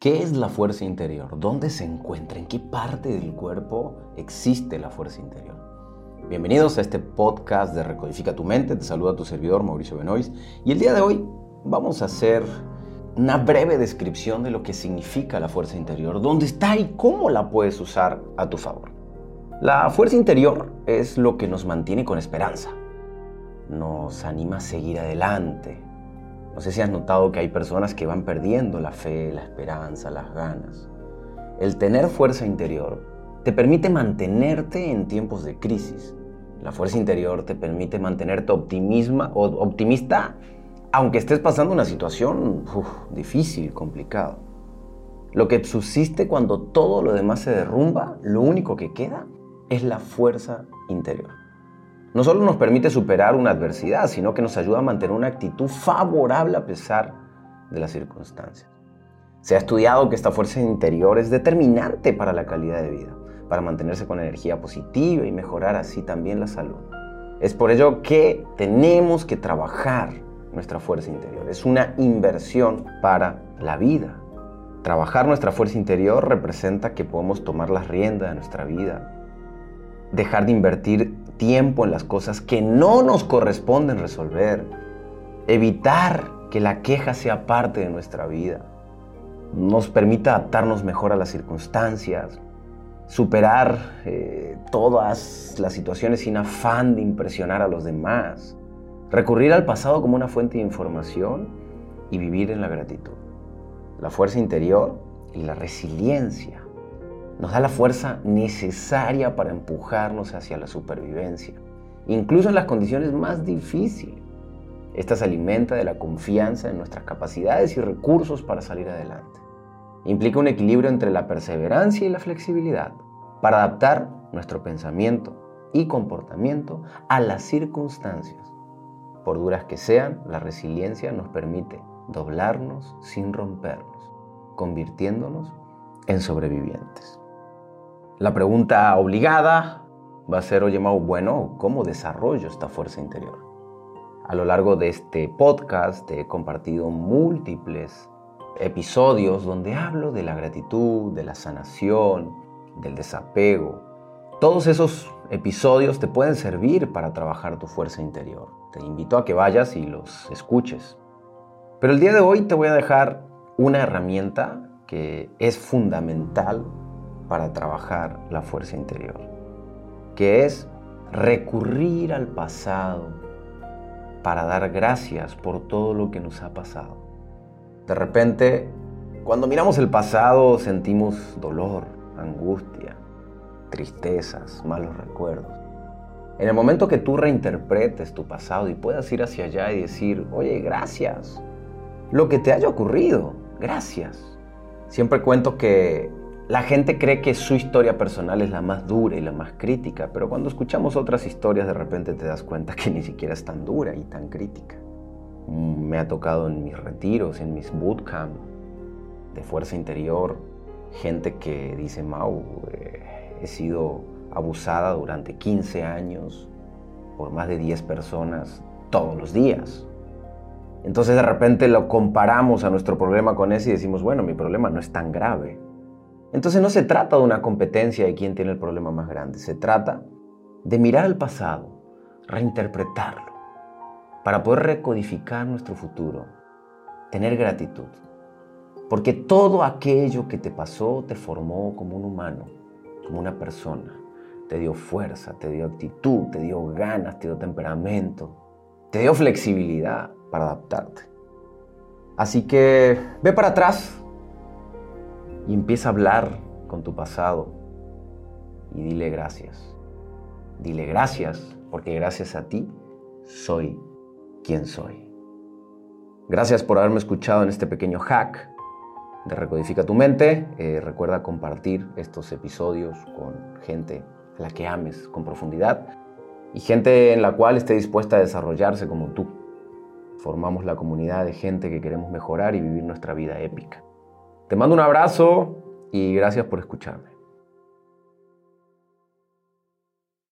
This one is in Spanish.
¿Qué es la fuerza interior? ¿Dónde se encuentra? ¿En qué parte del cuerpo existe la fuerza interior? Bienvenidos a este podcast de Recodifica tu mente. Te saluda tu servidor Mauricio Benoist. Y el día de hoy vamos a hacer una breve descripción de lo que significa la fuerza interior, dónde está y cómo la puedes usar a tu favor. La fuerza interior es lo que nos mantiene con esperanza, nos anima a seguir adelante, no sé si has notado que hay personas que van perdiendo la fe, la esperanza, las ganas. El tener fuerza interior te permite mantenerte en tiempos de crisis. La fuerza interior te permite mantenerte optimista aunque estés pasando una situación difícil, complicada. Lo que subsiste cuando todo lo demás se derrumba, lo único que queda es la fuerza interior no solo nos permite superar una adversidad, sino que nos ayuda a mantener una actitud favorable a pesar de las circunstancias. Se ha estudiado que esta fuerza interior es determinante para la calidad de vida, para mantenerse con energía positiva y mejorar así también la salud. Es por ello que tenemos que trabajar nuestra fuerza interior. Es una inversión para la vida. Trabajar nuestra fuerza interior representa que podemos tomar las riendas de nuestra vida, dejar de invertir tiempo en las cosas que no nos corresponden resolver, evitar que la queja sea parte de nuestra vida, nos permita adaptarnos mejor a las circunstancias, superar eh, todas las situaciones sin afán de impresionar a los demás, recurrir al pasado como una fuente de información y vivir en la gratitud. La fuerza interior y la resiliencia nos da la fuerza necesaria para empujarnos hacia la supervivencia, incluso en las condiciones más difíciles. Esta se alimenta de la confianza en nuestras capacidades y recursos para salir adelante. Implica un equilibrio entre la perseverancia y la flexibilidad para adaptar nuestro pensamiento y comportamiento a las circunstancias. Por duras que sean, la resiliencia nos permite doblarnos sin rompernos, convirtiéndonos en sobrevivientes. La pregunta obligada va a ser, oye Mau, bueno, ¿cómo desarrollo esta fuerza interior? A lo largo de este podcast he compartido múltiples episodios donde hablo de la gratitud, de la sanación, del desapego. Todos esos episodios te pueden servir para trabajar tu fuerza interior. Te invito a que vayas y los escuches. Pero el día de hoy te voy a dejar una herramienta que es fundamental para trabajar la fuerza interior, que es recurrir al pasado para dar gracias por todo lo que nos ha pasado. De repente, cuando miramos el pasado sentimos dolor, angustia, tristezas, malos recuerdos. En el momento que tú reinterpretes tu pasado y puedas ir hacia allá y decir, oye, gracias, lo que te haya ocurrido, gracias. Siempre cuento que la gente cree que su historia personal es la más dura y la más crítica, pero cuando escuchamos otras historias de repente te das cuenta que ni siquiera es tan dura y tan crítica. Me ha tocado en mis retiros, en mis bootcamp de fuerza interior, gente que dice, Mau, eh, he sido abusada durante 15 años por más de 10 personas todos los días. Entonces de repente lo comparamos a nuestro problema con ese y decimos, bueno, mi problema no es tan grave. Entonces no se trata de una competencia de quién tiene el problema más grande, se trata de mirar al pasado, reinterpretarlo, para poder recodificar nuestro futuro, tener gratitud. Porque todo aquello que te pasó te formó como un humano, como una persona. Te dio fuerza, te dio actitud, te dio ganas, te dio temperamento, te dio flexibilidad para adaptarte. Así que ve para atrás, y empieza a hablar con tu pasado y dile gracias. Dile gracias porque gracias a ti soy quien soy. Gracias por haberme escuchado en este pequeño hack de Recodifica tu mente. Eh, recuerda compartir estos episodios con gente a la que ames con profundidad y gente en la cual esté dispuesta a desarrollarse como tú. Formamos la comunidad de gente que queremos mejorar y vivir nuestra vida épica. Te mando un abrazo y gracias por escucharme.